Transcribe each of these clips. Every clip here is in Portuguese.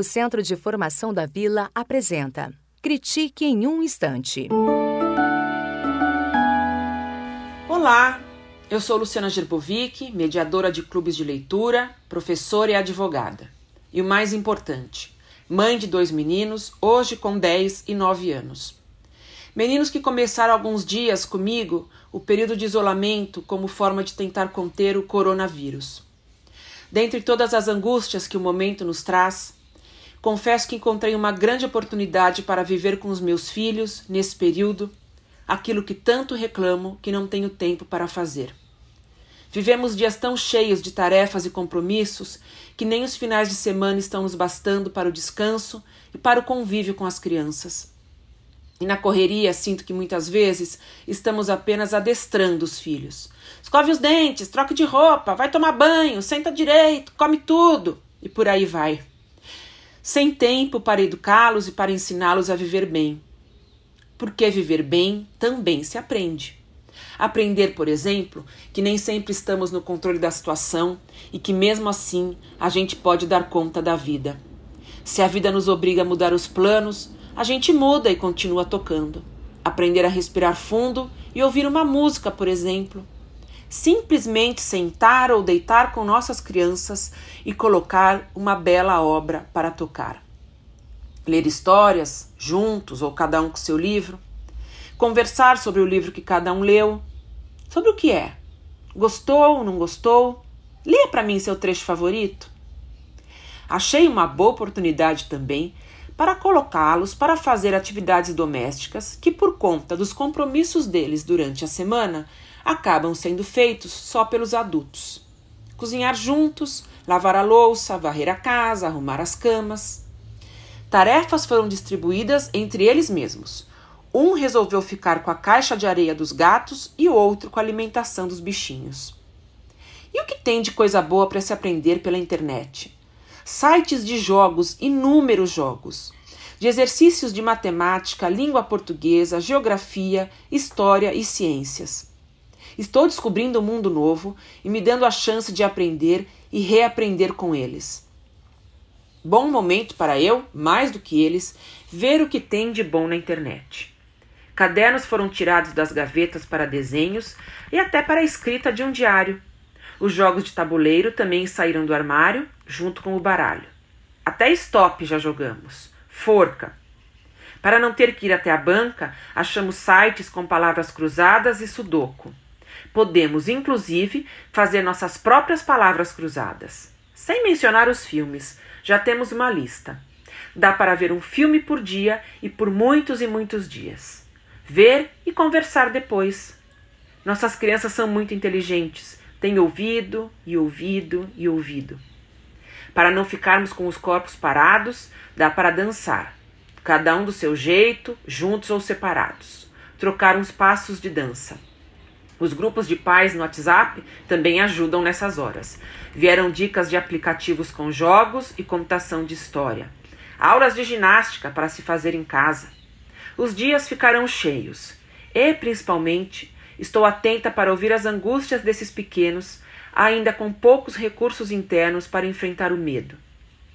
O Centro de Formação da Vila apresenta Critique em um Instante. Olá, eu sou Luciana Gerbovic, mediadora de clubes de leitura, professora e advogada. E o mais importante, mãe de dois meninos, hoje com 10 e 9 anos. Meninos que começaram alguns dias comigo o período de isolamento como forma de tentar conter o coronavírus. Dentre todas as angústias que o momento nos traz, confesso que encontrei uma grande oportunidade para viver com os meus filhos, nesse período, aquilo que tanto reclamo que não tenho tempo para fazer. Vivemos dias tão cheios de tarefas e compromissos que nem os finais de semana estão nos bastando para o descanso e para o convívio com as crianças. E na correria sinto que muitas vezes estamos apenas adestrando os filhos. Escove os dentes, troque de roupa, vai tomar banho, senta direito, come tudo e por aí vai. Sem tempo para educá-los e para ensiná-los a viver bem. Porque viver bem também se aprende. Aprender, por exemplo, que nem sempre estamos no controle da situação e que mesmo assim a gente pode dar conta da vida. Se a vida nos obriga a mudar os planos, a gente muda e continua tocando. Aprender a respirar fundo e ouvir uma música, por exemplo. Simplesmente sentar ou deitar com nossas crianças e colocar uma bela obra para tocar. Ler histórias, juntos ou cada um com seu livro. Conversar sobre o livro que cada um leu. Sobre o que é? Gostou, ou não gostou? Leia para mim seu trecho favorito. Achei uma boa oportunidade também para colocá-los para fazer atividades domésticas que, por conta dos compromissos deles durante a semana, acabam sendo feitos só pelos adultos. Cozinhar juntos, lavar a louça, varrer a casa, arrumar as camas. Tarefas foram distribuídas entre eles mesmos. Um resolveu ficar com a caixa de areia dos gatos e o outro com a alimentação dos bichinhos. E o que tem de coisa boa para se aprender pela internet? sites de jogos, inúmeros jogos, de exercícios de matemática, língua portuguesa, geografia, história e ciências. Estou descobrindo um mundo novo e me dando a chance de aprender e reaprender com eles. Bom momento para eu, mais do que eles, ver o que tem de bom na internet. Cadernos foram tirados das gavetas para desenhos e até para a escrita de um diário. Os jogos de tabuleiro também saíram do armário, junto com o baralho. Até stop já jogamos. Forca. Para não ter que ir até a banca, achamos sites com palavras cruzadas e sudoku. Podemos, inclusive, fazer nossas próprias palavras cruzadas. Sem mencionar os filmes, já temos uma lista. Dá para ver um filme por dia e por muitos e muitos dias. Ver e conversar depois. Nossas crianças são muito inteligentes tem ouvido e ouvido e ouvido. Para não ficarmos com os corpos parados, dá para dançar, cada um do seu jeito, juntos ou separados. Trocar uns passos de dança. Os grupos de pais no WhatsApp também ajudam nessas horas. Vieram dicas de aplicativos com jogos e computação de história. Aulas de ginástica para se fazer em casa. Os dias ficarão cheios e, principalmente, Estou atenta para ouvir as angústias desses pequenos, ainda com poucos recursos internos para enfrentar o medo.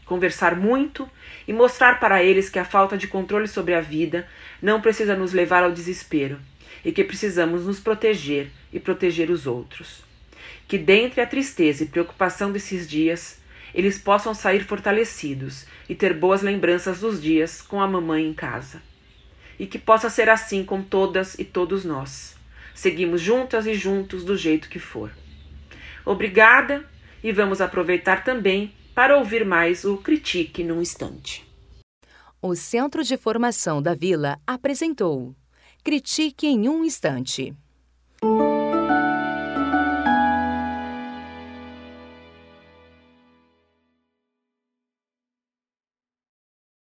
Conversar muito e mostrar para eles que a falta de controle sobre a vida não precisa nos levar ao desespero e que precisamos nos proteger e proteger os outros. Que dentre a tristeza e preocupação desses dias, eles possam sair fortalecidos e ter boas lembranças dos dias com a mamãe em casa. E que possa ser assim com todas e todos nós Seguimos juntas e juntos do jeito que for. Obrigada e vamos aproveitar também para ouvir mais o Critique num instante. O Centro de Formação da Vila apresentou Critique em um Instante.